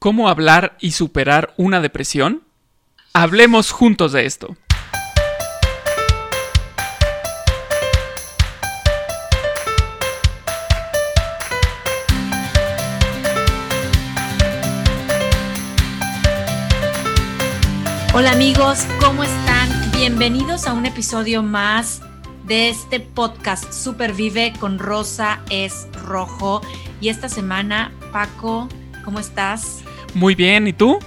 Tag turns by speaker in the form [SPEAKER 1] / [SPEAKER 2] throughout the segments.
[SPEAKER 1] ¿Cómo hablar y superar una depresión? Hablemos juntos de esto.
[SPEAKER 2] Hola amigos, ¿cómo están? Bienvenidos a un episodio más de este podcast Supervive con Rosa es Rojo. Y esta semana, Paco, ¿cómo estás?
[SPEAKER 1] Muy bien, ¿y tú?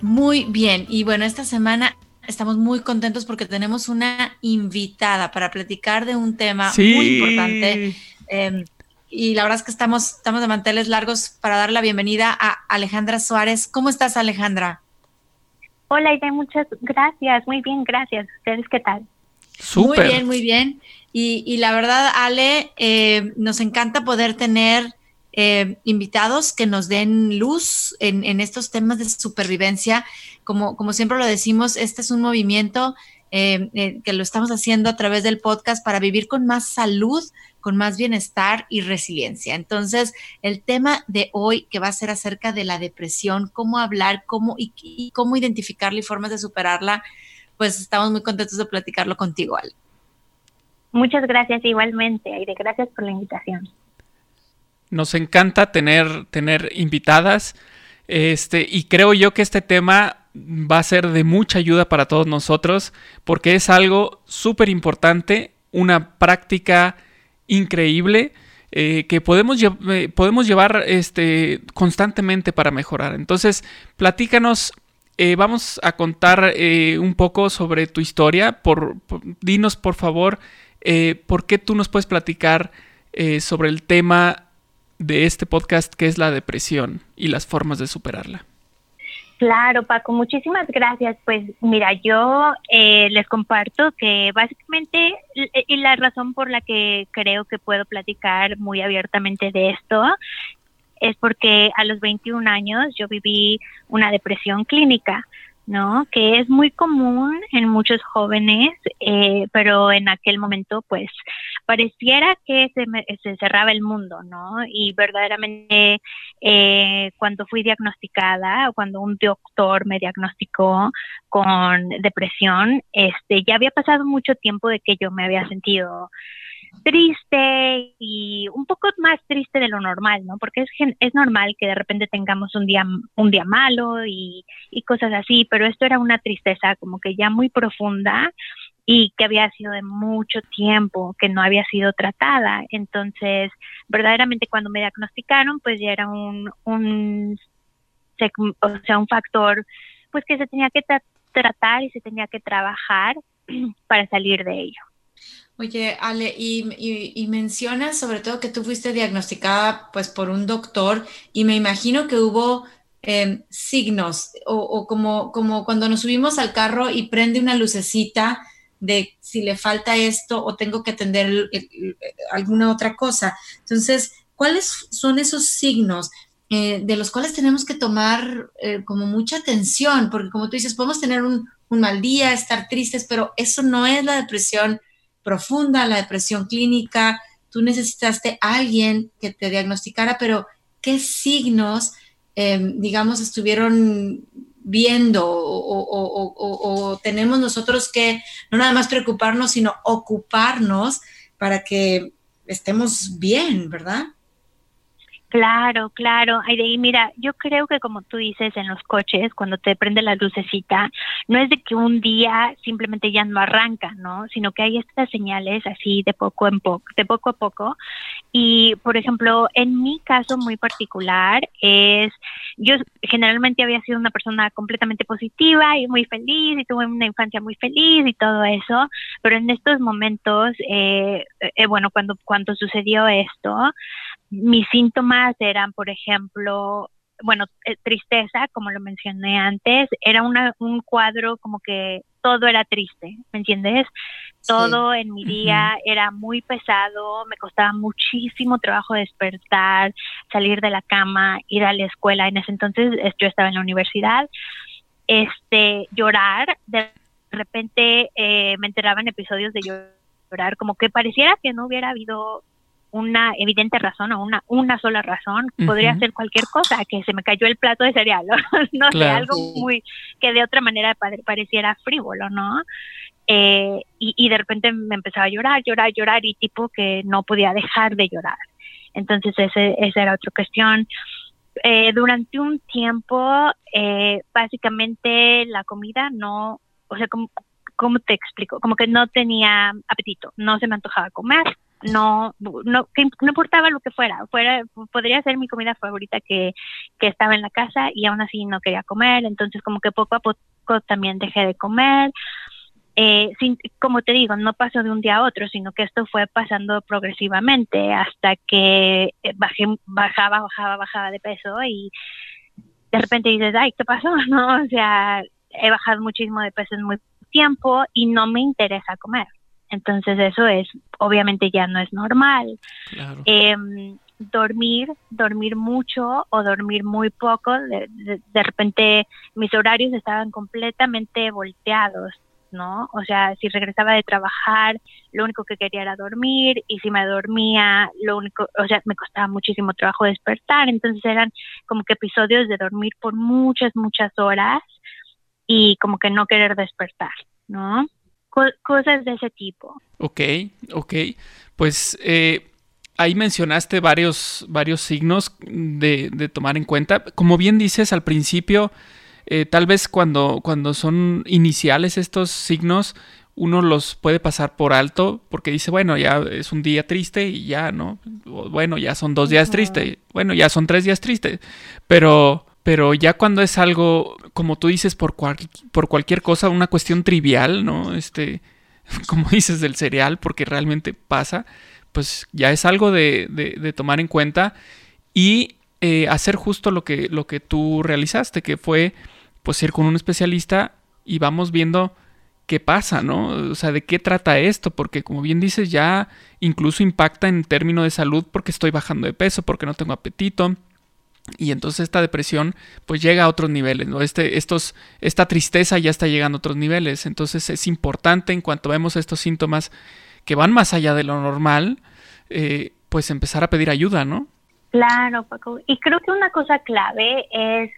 [SPEAKER 2] Muy bien, y bueno, esta semana estamos muy contentos porque tenemos una invitada para platicar de un tema muy importante. Em, y la verdad es que estamos, estamos de manteles largos para dar la bienvenida a Alejandra Suárez. ¿Cómo estás, Alejandra?
[SPEAKER 3] Hola, Ida, muchas gracias. Muy bien, gracias. ¿Ustedes qué tal?
[SPEAKER 2] Muy bien, muy bien. Y, la verdad, Ale, eh, nos encanta poder tener eh, invitados que nos den luz en, estos temas de supervivencia. Como, como siempre lo decimos, este es un movimiento eh, eh, que lo estamos haciendo a través del podcast para vivir con más salud, con más bienestar y resiliencia. Entonces, el tema de hoy que va a ser acerca de la depresión, cómo hablar, cómo y, cómo identificarla y formas de superarla, pues estamos muy contentos de platicarlo contigo, Ale.
[SPEAKER 3] Muchas gracias igualmente, Aire. Gracias por la invitación.
[SPEAKER 1] Nos encanta tener, tener invitadas. Este, y creo yo que este tema va a ser de mucha ayuda para todos nosotros porque es algo súper importante, una práctica increíble eh, que podemos, eh, podemos llevar este, constantemente para mejorar. Entonces, platícanos, eh, vamos a contar un poco sobre tu historia. Por, dinos, por favor, por qué tú nos puedes platicar sobre el tema de este podcast que es la depresión y las formas de superarla.
[SPEAKER 3] Claro, Paco, muchísimas gracias. Pues mira, yo eh, les comparto que básicamente y la razón por la que creo que puedo platicar muy abiertamente de esto es porque a los 21 años yo viví una depresión clínica. ¿No? Que es muy común en muchos jóvenes, eh, pero en aquel momento, pues, pareciera que se, se cerraba el mundo, ¿no? Y verdaderamente, eh, cuando fui diagnosticada, o cuando un doctor me diagnosticó con depresión, este, ya había pasado mucho tiempo de que yo me había sentido triste y un poco más triste de lo normal, ¿no? Porque es, es normal que de repente tengamos un día, un día malo y, y cosas así, pero esto era una tristeza como que ya muy profunda y que había sido de mucho tiempo, que no había sido tratada. Entonces, verdaderamente cuando me diagnosticaron, pues ya era un, un, o sea, un factor pues que se tenía que tratar y se tenía que trabajar para salir de ello.
[SPEAKER 2] Oye, Ale, y, mencionas sobre todo que tú fuiste diagnosticada pues por un doctor y me imagino que hubo em, signos o, como, como cuando nos subimos al carro y prende una lucecita de si le falta esto o tengo que atender alguna otra cosa. Entonces, ¿cuáles son esos signos? Eh, de los cuales tenemos que tomar eh, como mucha atención, porque como tú dices, podemos tener un, un mal día, estar tristes, pero eso no es la depresión profunda, la depresión clínica, tú necesitaste a alguien que te diagnosticara, pero ¿qué signos, em, digamos, estuvieron viendo o, tenemos nosotros que no nada más preocuparnos, sino ocuparnos para que estemos bien, ¿verdad?
[SPEAKER 3] Claro, claro. Ay, mira, yo creo que como tú dices en los coches, cuando te prende la lucecita, no es de que un día simplemente ya no arranca, ¿no? Sino que hay estas señales así de poco en poco, de poco a poco. Y, por ejemplo, en mi caso muy particular es, yo generalmente había sido una persona completamente positiva y muy feliz y tuve una infancia muy feliz y todo eso, pero en estos momentos, eh, eh, bueno, cuando, cuando sucedió esto, mis síntomas eran, por ejemplo, bueno, eh, tristeza, como lo mencioné antes, era una, un cuadro como que todo era triste, ¿me entiendes? Todo en mi día era muy pesado, me costaba muchísimo trabajo despertar, salir de la cama, ir a la escuela. En ese entonces yo estaba en la universidad, este, llorar, de repente eh, me enteraban episodios de llorar, como que pareciera que no hubiera habido una evidente razón o una, una sola razón, podría ser cualquier cosa, que se me cayó el plato de cereal, no sé, algo muy que de otra manera pareciera frívolo, ¿no? Eh, y, de repente me empezaba a llorar, llorar, llorar y tipo que no podía dejar de llorar. Entonces ese, esa era otra cuestión. Eh, durante un tiempo, eh, básicamente la comida no, o sea, como, ¿cómo te explico? Como que no tenía apetito, no se me antojaba comer, no, no, no importaba lo que fuera, fuera, podría ser mi comida favorita que, que estaba en la casa y aún así no quería comer, entonces como que poco a poco también dejé de comer. Eh, como te digo, no pasó de un día a otro, sino que esto fue pasando progresivamente hasta que eh, bajé, bajaba, bajaba, bajaba de peso y de repente dices, ay, ¿qué pasó? No, o sea, he bajado muchísimo de peso en muy tiempo y no me interesa comer. Entonces eso es, obviamente ya no es normal. Em, dormir, dormir mucho o dormir muy poco, de, de, repente mis horarios estaban completamente volteados, ¿no? O sea, si regresaba de trabajar, lo único que quería era dormir y si me dormía, lo único, o sea, me costaba muchísimo trabajo despertar, entonces eran como que episodios de dormir por muchas, muchas horas y como que no querer despertar, ¿no? Cosas de ese tipo.
[SPEAKER 1] Ok, ok. Pues eh, ahí mencionaste varios, varios signos de, de, tomar en cuenta. Como bien dices al principio, eh, tal vez cuando, cuando son iniciales estos signos, uno los puede pasar por alto porque dice, bueno, ya es un día triste y ya, ¿no? bueno, ya son dos días tristes, bueno, ya son tres días tristes, pero pero ya cuando es algo, como tú dices, por, por cualquier cosa, una cuestión trivial, ¿no? Este, como dices del cereal, porque realmente pasa, pues ya es algo de, de, tomar en cuenta y eh, hacer justo lo que, lo que tú realizaste, que fue pues ir con un especialista y vamos viendo qué pasa, ¿no? O sea, de qué trata esto, porque como bien dices, ya incluso impacta en términos de salud porque estoy bajando de peso, porque no tengo apetito, y entonces esta depresión pues llega a otros niveles, ¿no? Este, estos, esta tristeza ya está llegando a otros niveles. Entonces es importante en cuanto vemos estos síntomas que van más allá de lo normal, eh, pues empezar a pedir ayuda, ¿no?
[SPEAKER 3] Claro, Paco. Y creo que una cosa clave es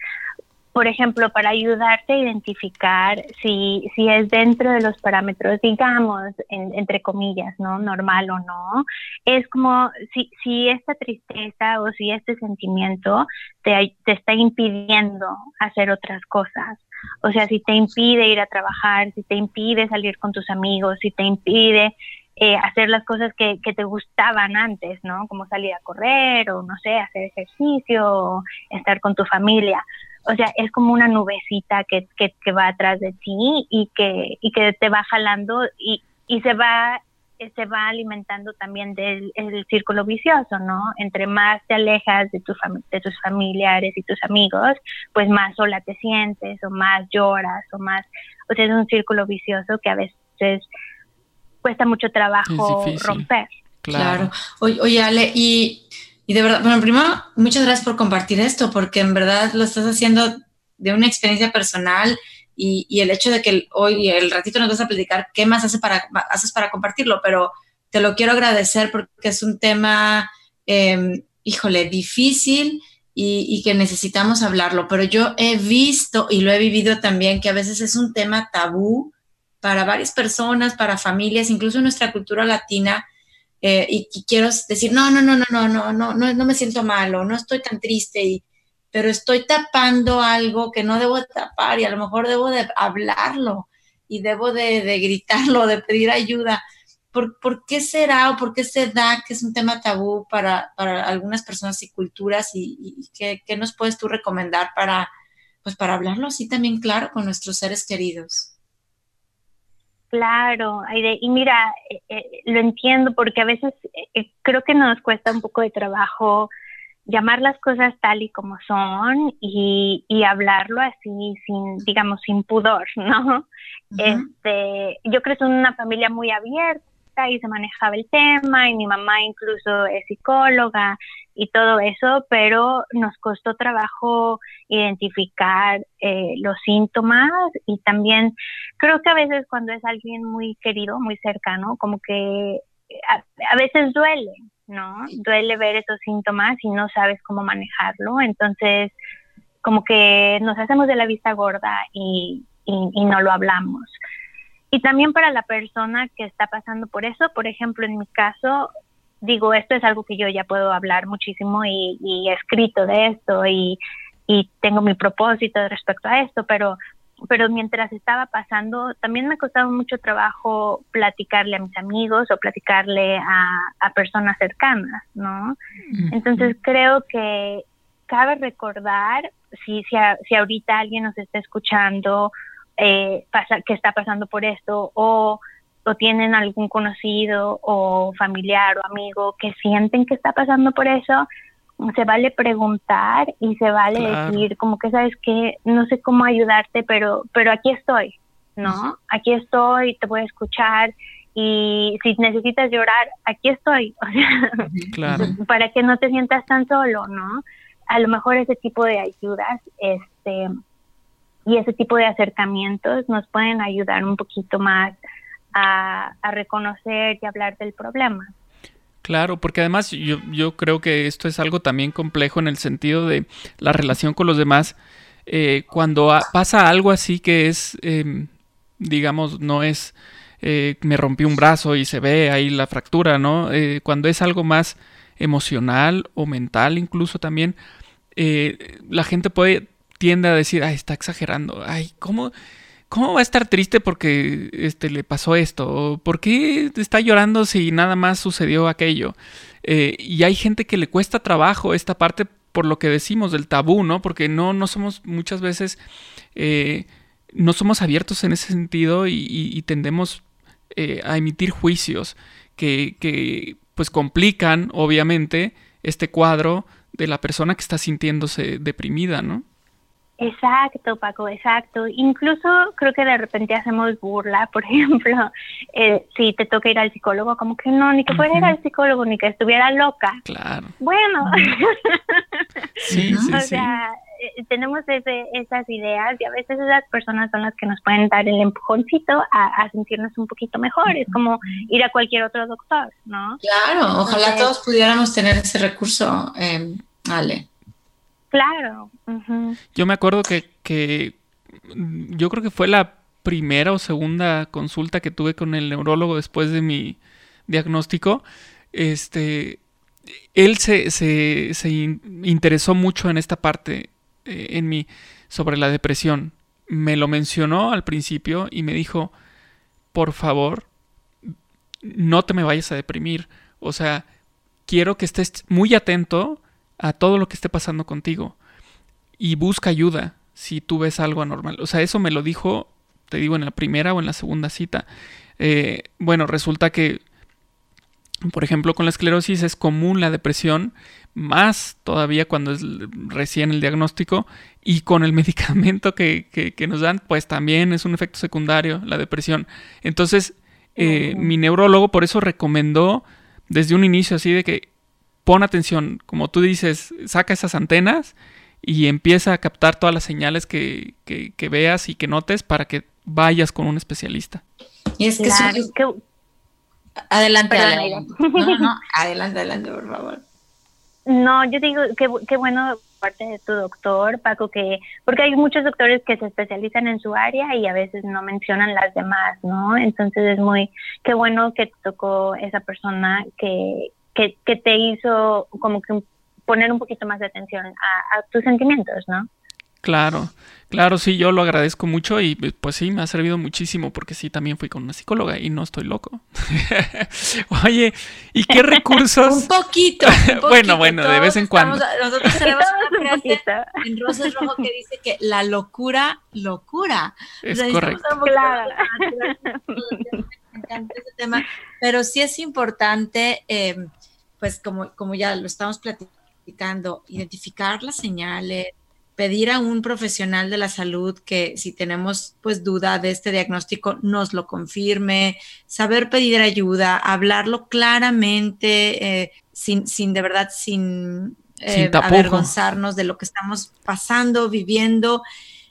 [SPEAKER 3] por ejemplo, para ayudarte a identificar si, si es dentro de los parámetros, digamos, entre comillas, ¿no? Normal o no, es como si, si esta tristeza o si este sentimiento te, te está impidiendo hacer otras cosas. O sea, si te impide ir a trabajar, si te impide salir con tus amigos, si te impide eh, hacer las cosas que, que, te gustaban antes, ¿no? Como salir a correr o, no sé, hacer ejercicio, o estar con tu familia o sea, es como una nubecita que, que, va atrás de ti y que, y que te va jalando y, y se va se va alimentando también del el círculo vicioso, ¿no? Entre más te alejas de, tu de tus familiares y tus amigos, pues más sola te sientes o más lloras o más, o sea, es un círculo vicioso que a veces cuesta mucho trabajo romper.
[SPEAKER 2] Claro. Oye, oye, Ale, y y de verdad, bueno, primero, muchas gracias por compartir esto, porque en verdad lo estás haciendo de una experiencia personal y, y el hecho de que hoy, el ratito nos vas a platicar qué más hace para, haces para compartirlo, pero te lo quiero agradecer porque es un tema, em, híjole, difícil y, y, que necesitamos hablarlo, pero yo he visto y lo he vivido también que a veces es un tema tabú para varias personas, para familias, incluso en nuestra cultura latina, eh, y, quiero decir, no, no, no, no, no, no, no, no, no me siento malo, no estoy tan triste, y, pero estoy tapando algo que no debo tapar y a lo mejor debo de hablarlo y debo de, gritarlo, de pedir ayuda. ¿Por, ¿Por, qué será o por qué se da que es un tema tabú para, para algunas personas y culturas y, y qué, qué, nos puedes tú recomendar para, pues para hablarlo así también claro con nuestros seres queridos?
[SPEAKER 3] Claro, Aide. Y mira, eh, eh, lo entiendo porque a veces eh, creo que nos cuesta un poco de trabajo llamar las cosas tal y como son y, y hablarlo así sin, digamos, sin pudor, ¿no? Este, yo que es una familia muy abierta y se manejaba el tema y mi mamá incluso es psicóloga y todo eso, pero nos costó trabajo identificar eh, los síntomas y también creo que a veces cuando es alguien muy querido, muy cercano, como que a, veces duele, ¿no? Duele ver esos síntomas y no sabes cómo manejarlo, entonces como que nos hacemos de la vista gorda y, y, no lo hablamos. Y también para la persona que está pasando por eso, por ejemplo, en mi caso, digo, esto es algo que yo ya puedo hablar muchísimo y, y he escrito de esto y, y tengo mi propósito respecto a esto, pero pero mientras estaba pasando, también me costaba mucho trabajo platicarle a mis amigos o platicarle a, a personas cercanas, ¿no? Entonces creo que cabe recordar, si, si, si ahorita alguien nos está escuchando, eh, pasa, que está pasando por esto, o, o tienen algún conocido o familiar o amigo que sienten que está pasando por eso, se vale preguntar y se vale decir como que sabes que no sé cómo ayudarte pero pero aquí estoy no aquí estoy te voy a escuchar y si necesitas llorar aquí estoy claro. para que no te sientas tan solo no a lo mejor ese tipo de ayudas este y ese tipo de acercamientos nos pueden ayudar un poquito más a, reconocer y hablar del problema
[SPEAKER 1] Claro, porque además yo, yo, creo que esto es algo también complejo en el sentido de la relación con los demás. Eh, cuando pasa algo así que es, em, digamos, no es, eh, me rompí un brazo y se ve ahí la fractura, ¿no? Eh, cuando es algo más emocional o mental incluso también, la gente puede, tiende a decir, ay, está exagerando, ay, ¿cómo? ¿Cómo va a estar triste porque este, le pasó esto? ¿Por qué está llorando si nada más sucedió aquello? Eh, y hay gente que le cuesta trabajo esta parte por lo que decimos del tabú, ¿no? Porque no, no somos muchas veces, eh, no somos abiertos en ese sentido y, tendemos eh, a emitir juicios que, que pues complican, obviamente, este cuadro de la persona que está sintiéndose deprimida, ¿no?
[SPEAKER 3] Exacto, Paco, exacto. Incluso creo que de repente hacemos burla, por ejemplo, eh, si te toca ir al psicólogo, como que no, ni que fuera ir al psicólogo, ni que estuviera loca.
[SPEAKER 1] Claro.
[SPEAKER 3] Bueno, sí, sí, o sea, eh, tenemos ese, esas ideas y a veces esas personas son las que nos pueden dar el empujoncito a, sentirnos un poquito mejor. Es como ir a cualquier otro doctor, ¿no?
[SPEAKER 2] Claro, ojalá todos pudiéramos tener ese recurso, eh, Ale.
[SPEAKER 3] Claro.
[SPEAKER 1] Yo me acuerdo que, mm, yo creo que fue la primera o segunda consulta que tuve con el neurólogo después de mi diagnóstico. Este, él se, se, interesó mucho en esta parte eh, en mí sobre la depresión. Me lo mencionó al principio y me dijo, por favor, no te me vayas a deprimir. O sea, quiero que estés muy atento a todo lo que esté pasando contigo y busca ayuda si tú ves algo anormal. O sea, eso me lo dijo, te digo, en la primera o en la segunda cita. Eh, bueno, resulta que, por ejemplo, con la esclerosis es común la depresión, más todavía cuando es recién el diagnóstico, y con el medicamento que, que, nos dan, pues también es un efecto secundario, la depresión. Entonces, eh, mi neurólogo por eso recomendó desde un inicio así de que pon atención, como tú dices, saca esas antenas y empieza a captar todas las señales que, que, veas y que notes para que vayas con un especialista.
[SPEAKER 2] Y es que, Adelante, adelante. No, no, adelante, adelante, por favor.
[SPEAKER 3] No, yo digo que qué bueno parte de tu doctor, Paco, que porque hay muchos doctores que se especializan en su área y a veces no mencionan las demás, ¿no? Entonces es muy, qué bueno que te tocó esa persona que, que, que te hizo como que poner un poquito más de atención a, tus sentimientos, ¿no?
[SPEAKER 1] Claro, claro, sí, yo lo agradezco mucho y pues sí, me ha servido muchísimo porque sí, también fui con una psicóloga y no estoy loco. Oye, ¿y qué recursos?
[SPEAKER 2] un, poquito,
[SPEAKER 1] bueno, bueno, de vez en cuando.
[SPEAKER 2] Nosotros tenemos una frase en Rosas Rojo que dice que la locura, locura.
[SPEAKER 1] Es correcto.
[SPEAKER 2] Claro. Me encanta ese tema, pero sí es importante, eh, pues como, como ya lo estamos platicando, identificar las señales, pedir a un profesional de la salud que si tenemos pues duda de este diagnóstico nos lo confirme, saber pedir ayuda, hablarlo claramente, eh, sin, sin de verdad, sin, eh, avergonzarnos de lo que estamos pasando, viviendo.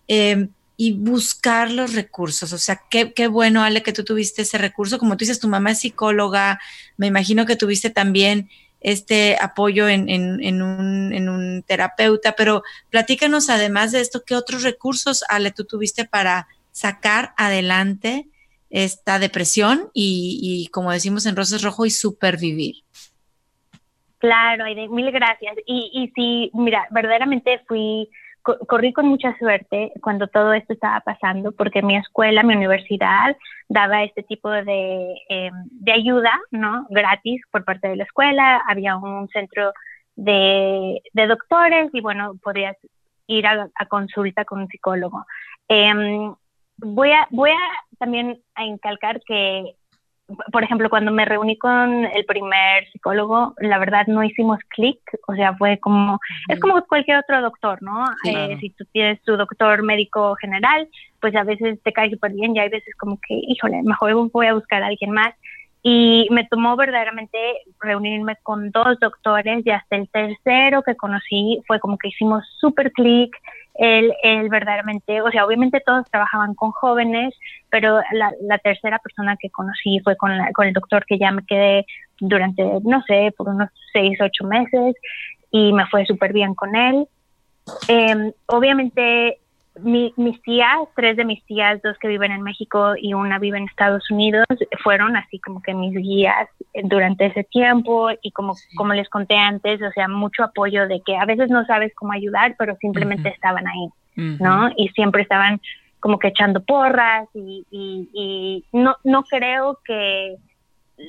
[SPEAKER 2] Em, y buscar los recursos. O sea, qué, qué, bueno, Ale, que tú tuviste ese recurso. Como tú dices, tu mamá es psicóloga, me imagino que tuviste también este apoyo en, un, en, un, terapeuta, pero platícanos además de esto, ¿qué otros recursos, Ale, tú tuviste para sacar adelante esta depresión y, y como decimos en Rosas Rojo, y supervivir?
[SPEAKER 3] Claro, Aide, mil gracias. Y, y sí, mira, verdaderamente fui, corrí con mucha suerte cuando todo esto estaba pasando, porque mi escuela, mi universidad, daba este tipo de, em, de ayuda, ¿no? Gratis por parte de la escuela. Había un centro de, de doctores y, bueno, podías ir a, consulta con un psicólogo. Em, voy, a, voy a también a incalcar que por ejemplo, cuando me reuní con el primer psicólogo, la verdad no hicimos clic, o sea, fue como, es como cualquier otro doctor, ¿no? Eh, si tú tienes tu doctor médico general, pues a veces te cae súper bien y hay veces como que, híjole, mejor voy a buscar a alguien más. Y me tomó verdaderamente reunirme con dos doctores y hasta el tercero que conocí fue como que hicimos súper clic, él, él verdaderamente, o sea, obviamente todos trabajaban con jóvenes, pero la, la tercera persona que conocí fue con, con el doctor que ya me quedé durante, no sé, por unos seis, ocho meses y me fue súper bien con él. Em, obviamente mi, mis tías, tres de mis tías, dos que viven en México y una vive en Estados Unidos, fueron así como que mis guías durante ese tiempo y como, como les conté antes, o sea, mucho apoyo de que a veces no sabes cómo ayudar, pero simplemente estaban ahí, ¿no? Y siempre estaban como que echando porras y, y, no, no creo que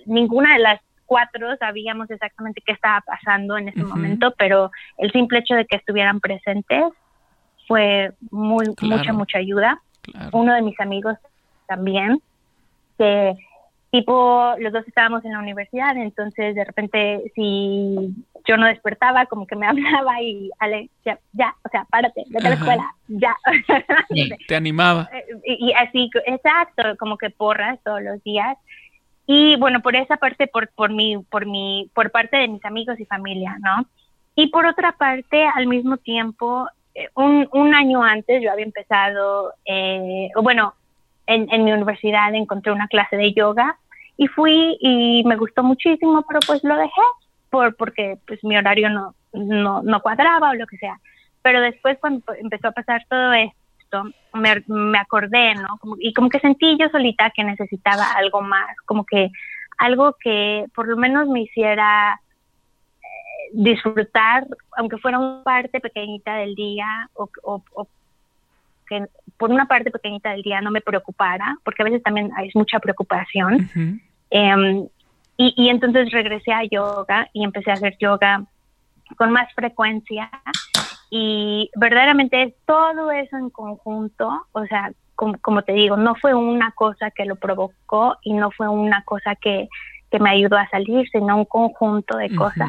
[SPEAKER 3] ninguna de las cuatro sabíamos exactamente qué estaba pasando en ese momento, pero el simple hecho de que estuvieran presentes fue muy, mucha, mucha ayuda. Uno de mis amigos también, que tipo, los dos estábamos en la universidad, entonces de repente si yo no despertaba, como que me hablaba y, Ale, ya, ya, o sea, párate, vete a la escuela, ya.
[SPEAKER 1] Te animaba.
[SPEAKER 3] Eh, y, así, exacto, como que porras todos los días. Y bueno, por esa parte, por, por mi, por mi, por parte de mis amigos y familia, ¿no? Y por otra parte, al mismo tiempo, un, un, año antes yo había empezado, eh, bueno, en, en, mi universidad encontré una clase de yoga y fui y me gustó muchísimo, pero pues lo dejé por, porque pues mi horario no, no, no cuadraba o lo que sea. Pero después cuando empezó a pasar todo esto, me, me acordé, ¿no? Como, y como que sentí yo solita que necesitaba algo más, como que algo que por lo menos me hiciera disfrutar, aunque fuera una parte pequeñita del día o, que por una parte pequeñita del día no me preocupara, porque a veces también hay mucha preocupación. Em, y, y, entonces regresé a yoga y empecé a hacer yoga con más frecuencia y verdaderamente todo eso en conjunto, o sea, como, te digo, no fue una cosa que lo provocó y no fue una cosa que, que me ayudó a salir, sino un conjunto de cosas.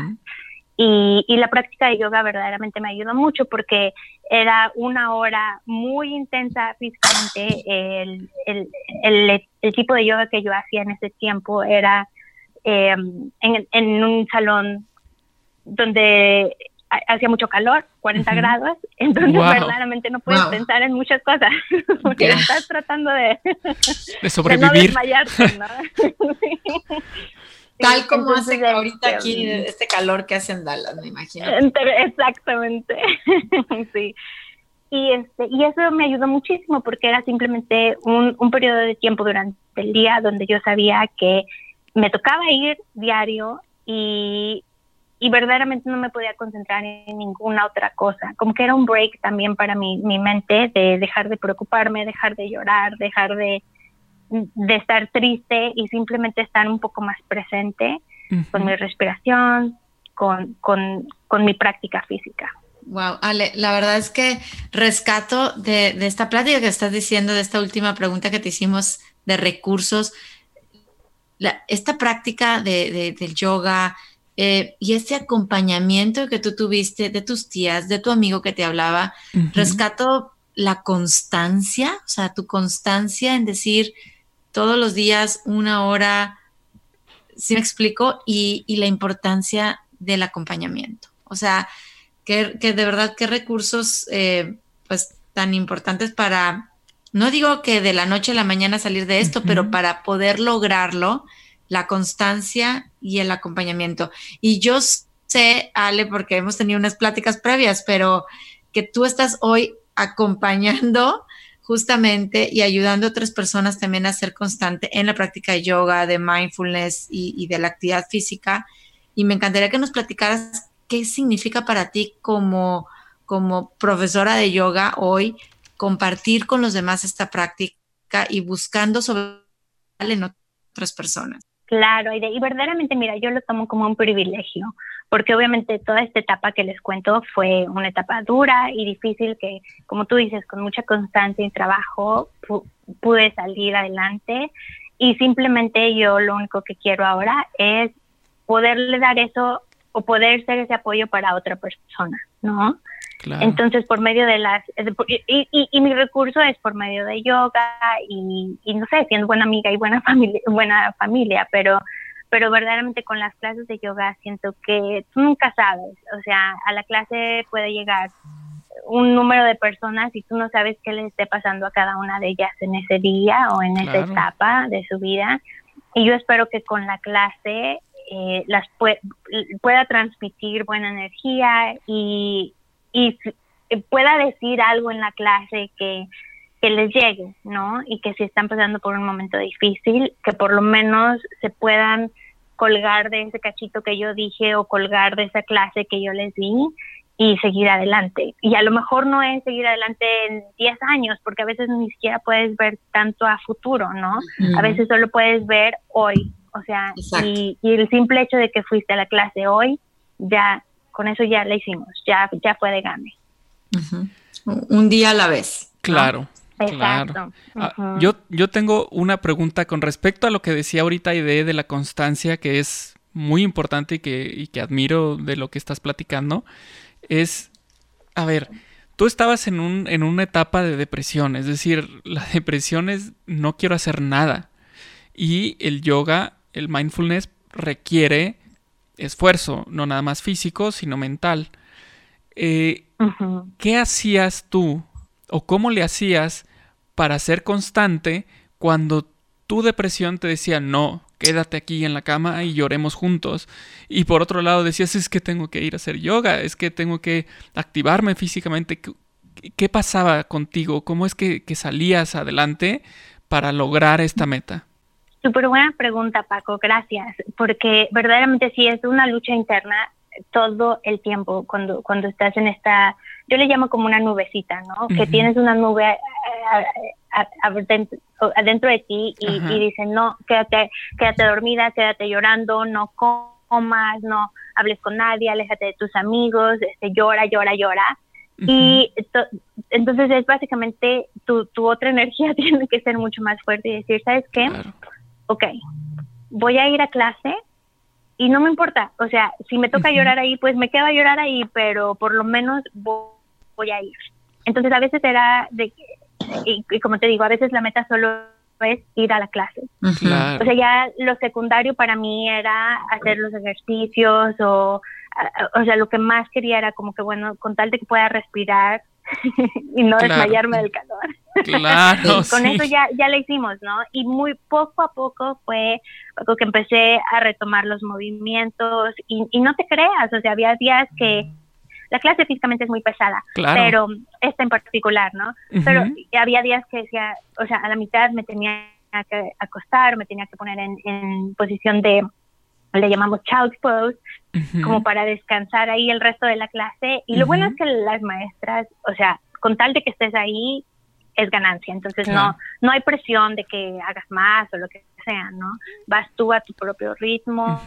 [SPEAKER 3] Y, y, la práctica de yoga verdaderamente me ayudó mucho porque era una hora muy intensa físicamente. El, el, el, el tipo de yoga que yo hacía en ese tiempo era em, en, en, un salón donde hacía mucho calor, 40 grados, entonces verdaderamente no puedes pensar en muchas cosas porque estás tratando de,
[SPEAKER 1] de sobrevivir.
[SPEAKER 3] De no ¿no?
[SPEAKER 2] Tal como hace ahorita aquí este calor que hace en Dallas, me imagino.
[SPEAKER 3] Exactamente, sí. Y, este, y eso me ayudó muchísimo porque era simplemente un, un periodo de tiempo durante el día donde yo sabía que me tocaba ir diario y, y verdaderamente no me podía concentrar en ninguna otra cosa. Como que era un break también para mi, mi mente de dejar de preocuparme, dejar de llorar, dejar de, de estar triste y simplemente estar un poco más presente con mi respiración, con, con, con, mi práctica física.
[SPEAKER 2] Wow, Ale, la verdad es que rescato de, de, esta plática que estás diciendo, de esta última pregunta que te hicimos de recursos, la, esta práctica de, de, del yoga eh, y este acompañamiento que tú tuviste de tus tías, de tu amigo que te hablaba, rescato la constancia, o sea, tu constancia en decir, todos los días una hora, ¿sí me explico? Y, la importancia del acompañamiento. O sea, que, de verdad, qué recursos eh, pues tan importantes para, no digo que de la noche a la mañana salir de esto, pero para poder lograrlo, la constancia y el acompañamiento. Y yo sé, Ale, porque hemos tenido unas pláticas previas, pero que tú estás hoy acompañando justamente y ayudando a otras personas también a ser constante en la práctica de yoga, de mindfulness y, de la actividad física. Y me encantaría que nos platicaras qué significa para ti como, como profesora de yoga hoy compartir con los demás esta práctica y buscando sobre en otras personas.
[SPEAKER 3] Claro, y, y verdaderamente, mira, yo lo tomo como un privilegio, porque obviamente toda esta etapa que les cuento fue una etapa dura y difícil que, como tú dices, con mucha constancia y trabajo pude salir adelante y simplemente yo lo único que quiero ahora es poderle dar eso o poder ser ese apoyo para otra persona, ¿no? Entonces, por medio de las... Y, y, mi recurso es por medio de yoga y, y, no sé, siendo buena amiga y buena familia, buena familia pero, pero verdaderamente con las clases de yoga siento que tú nunca sabes. O sea, a la clase puede llegar un número de personas y tú no sabes qué les esté pasando a cada una de ellas en ese día o en esa etapa de su vida. Y yo espero que con la clase eh, las pueda transmitir buena energía y, y pueda decir algo en la clase que, que les llegue, ¿no? Y que si están pasando por un momento difícil, que por lo menos se puedan colgar de ese cachito que yo dije o colgar de esa clase que yo les di y seguir adelante. Y a lo mejor no es seguir adelante en 10 años, porque a veces ni siquiera puedes ver tanto a futuro, ¿no? A veces solo puedes ver hoy. O sea, y, y, el simple hecho de que fuiste a la clase hoy, ya con eso ya la hicimos, ya, ya fue de gane.
[SPEAKER 2] Un día a la vez.
[SPEAKER 1] Claro. Claro. Ah, yo, yo tengo una pregunta con respecto a lo que decía ahorita Ide de la constancia, que es muy importante y que, y que admiro de lo que estás platicando. Es, a ver, tú estabas en, un, en una etapa de depresión, es decir, la depresión es no quiero hacer nada. Y el yoga, el mindfulness requiere esfuerzo, no nada más físico, sino mental. Eh, ¿Qué hacías tú o cómo le hacías para ser constante cuando tu depresión te decía, no, quédate aquí en la cama y lloremos juntos? Y por otro lado decías, es que tengo que ir a hacer yoga, es que tengo que activarme físicamente. ¿Qué, pasaba contigo? ¿Cómo es que, que salías adelante para lograr esta meta?
[SPEAKER 3] Súper buena pregunta, Paco, gracias, porque verdaderamente sí es una lucha interna todo el tiempo cuando, cuando estás en esta, yo le llamo como una nubecita, ¿no? Que tienes una nube eh, adentro, de ti y, y, dicen, no, quédate, quédate dormida, quédate llorando, no comas, no hables con nadie, aléjate de tus amigos, este, llora, llora, llora. Y entonces es básicamente tu, tu otra energía tiene que ser mucho más fuerte y decir, ¿sabes qué? Ok, voy a ir a clase y no me importa, o sea, si me toca llorar ahí, pues me quedo a llorar ahí, pero por lo menos voy, a ir. Entonces a veces era de, y, y como te digo, a veces la meta solo es ir a la clase. O sea, ya lo secundario para mí era hacer los ejercicios o, o sea, lo que más quería era como que, bueno, con tal de que pueda respirar y no desmayarme del calor.
[SPEAKER 1] Claro.
[SPEAKER 3] con eso ya, ya lo hicimos, ¿no? Y muy poco a poco fue que empecé a retomar los movimientos y, y no te creas, o sea, había días que la clase físicamente es muy pesada, pero esta en particular, ¿no? Pero había días que decía, o sea, a la mitad me tenía que acostar, me tenía que poner en, en posición de, le llamamos child pose, como para descansar ahí el resto de la clase. Y lo bueno es que las maestras, o sea, con tal de que estés ahí, es ganancia. Entonces no, no hay presión de que hagas más o lo que sea, ¿no? Vas tú a tu propio ritmo,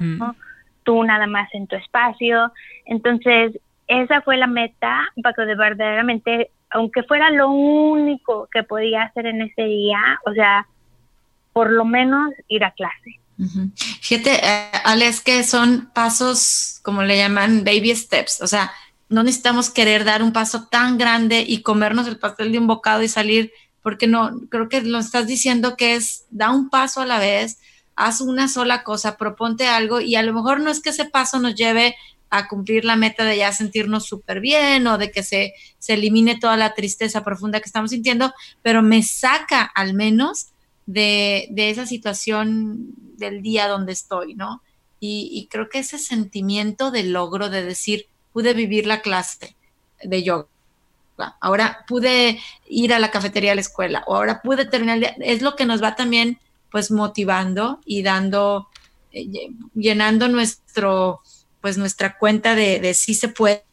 [SPEAKER 3] tú nada más en tu espacio. Entonces, esa fue la meta, para que verdaderamente, aunque fuera lo único que podía hacer en ese día, o sea, por lo menos ir a clase.
[SPEAKER 2] Fíjate, eh, Alex, que son pasos, como le llaman, baby steps. O sea, no necesitamos querer dar un paso tan grande y comernos el pastel de un bocado y salir, porque no, creo que lo estás diciendo que es, da un paso a la vez, haz una sola cosa, proponte algo y a lo mejor no es que ese paso nos lleve a cumplir la meta de ya sentirnos súper bien o de que se, se elimine toda la tristeza profunda que estamos sintiendo, pero me saca al menos de, esa situación del día donde estoy, ¿no? Y, creo que ese sentimiento de logro, de decir, pude vivir la clase de yoga, ahora pude ir a la cafetería de la escuela, o ahora pude terminar el día, es lo que nos va también pues motivando y dando, eh, llenando nuestro, pues nuestra cuenta de, de sí se puede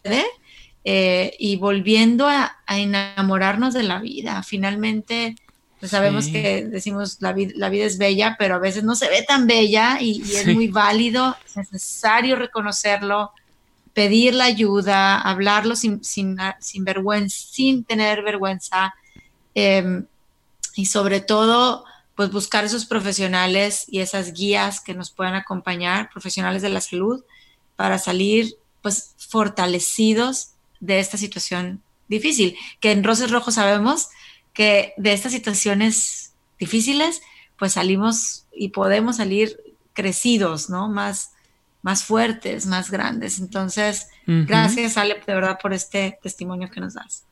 [SPEAKER 2] eh, y volviendo a, enamorarnos de la vida. Finalmente, pues sabemos que decimos la, la vida es bella, pero a veces no se ve tan bella y, es muy válido, es necesario reconocerlo, pedir la ayuda, hablarlo sin, sin, sin vergüenza, sin tener vergüenza em, y sobre todo pues buscar esos profesionales y esas guías que nos puedan acompañar, profesionales de la salud, para salir pues fortalecidos de esta situación difícil, que en Roses Rojos sabemos que de estas situaciones difíciles pues salimos y podemos salir crecidos, ¿no? Más, más fuertes, más grandes. Entonces, gracias Ale, de verdad, por este testimonio que nos das.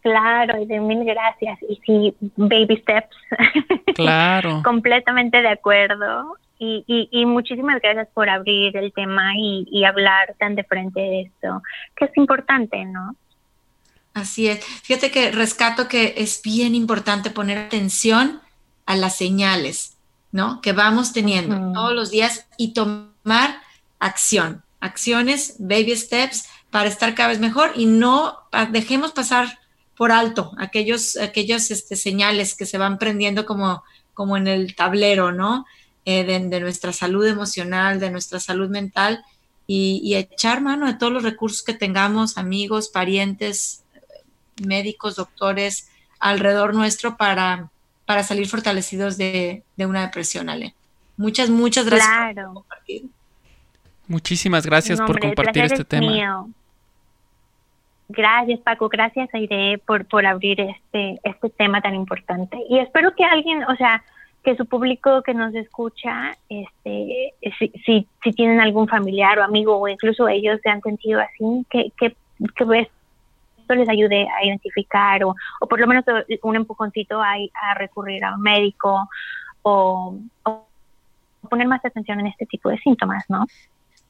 [SPEAKER 3] Claro, y de mil gracias. Y sí, baby steps.
[SPEAKER 1] Claro.
[SPEAKER 3] Completamente de acuerdo. Y, y, muchísimas gracias por abrir el tema y, y hablar tan de frente de esto, que es importante, ¿no?
[SPEAKER 2] Así es. Fíjate que rescato que es bien importante poner atención a las señales, ¿no? Que vamos teniendo todos los días y tomar acción, acciones, baby steps para estar cada vez mejor y no dejemos pasar por alto aquellos, aquellos este, señales que se van prendiendo como, como en el tablero, ¿no? Eh, de, nuestra salud emocional, de nuestra salud mental y, echar mano de todos los recursos que tengamos, amigos, parientes, médicos, doctores alrededor nuestro para, para salir fortalecidos de, una depresión, Ale. Muchas, muchas gracias por compartir.
[SPEAKER 1] Muchísimas gracias por compartir este tema.
[SPEAKER 3] Gracias, Paco. Gracias, Aire, por, por abrir este, este tema tan importante. Y espero que alguien, o sea, que su público que nos escucha, este, si, si, si tienen algún familiar o amigo o incluso ellos se han sentido así, que, que, que esto les ayude a identificar o, o por lo menos un empujoncito a, a recurrir a un médico o, o poner más atención en este tipo de síntomas, ¿no?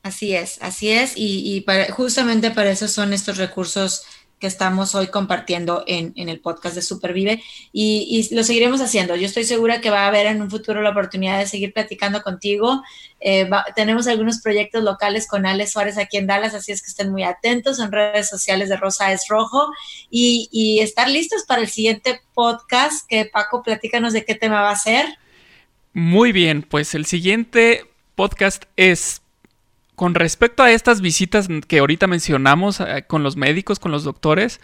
[SPEAKER 2] Así es, así es, y, justamente para eso son estos recursos que estamos hoy compartiendo en, el podcast de Supervive y, y, lo seguiremos haciendo. Yo estoy segura que va a haber en un futuro la oportunidad de seguir platicando contigo. Eh, tenemos algunos proyectos locales con Ale Suárez aquí en Dallas, así es que estén muy atentos en redes sociales de Rosa es Rojo y, y estar listos para el siguiente podcast que Paco, platícanos de qué tema va a ser.
[SPEAKER 1] Muy bien, pues el siguiente podcast es con respecto a estas visitas que ahorita mencionamos eh, con los médicos, con los doctores,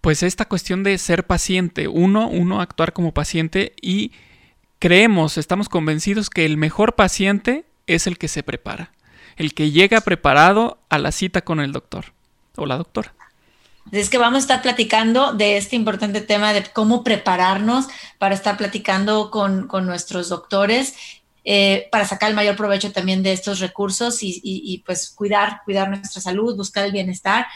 [SPEAKER 1] pues esta cuestión de ser paciente, uno, uno actuar como paciente y creemos, estamos convencidos que el mejor paciente es el que se prepara, el que llega preparado a la cita con el doctor o la doctora.
[SPEAKER 2] Es que vamos a estar platicando de este importante tema de cómo prepararnos para estar platicando con, con nuestros doctores eh, para sacar el mayor provecho también de estos recursos y, pues cuidar, cuidar nuestra salud, buscar el bienestar.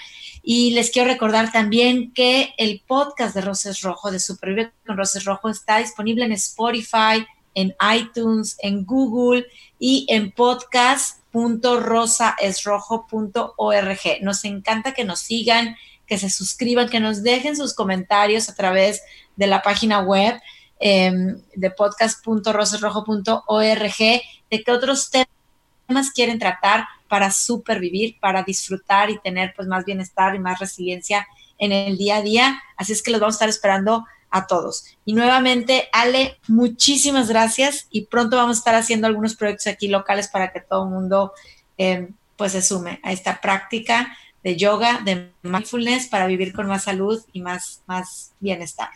[SPEAKER 2] Y les quiero recordar también que el podcast de Roses Rojo, de Supervive con Roses Rojo, está disponible en Spotify, en iTunes, en Google y en podcast.rosaesrojo.org. Nos encanta que nos sigan, que se suscriban, que nos dejen sus comentarios a través de la página web Em, de podcast.rosesrojo.org, de qué otros temas quieren tratar para supervivir, para disfrutar y tener pues más bienestar y más resiliencia en el día a día. Así es que los vamos a estar esperando a todos. Y nuevamente, Ale, muchísimas gracias y pronto vamos a estar haciendo algunos proyectos aquí locales para que todo el mundo em, pues se sume a esta práctica de yoga, de mindfulness para vivir con más salud y más, más bienestar.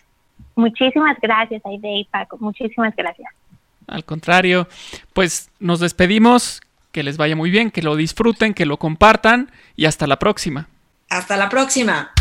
[SPEAKER 3] Muchísimas gracias, Aide y Paco. Muchísimas gracias.
[SPEAKER 1] Al contrario, pues nos despedimos. Que les vaya muy bien, que lo disfruten, que lo compartan y hasta la próxima.
[SPEAKER 2] Hasta la próxima.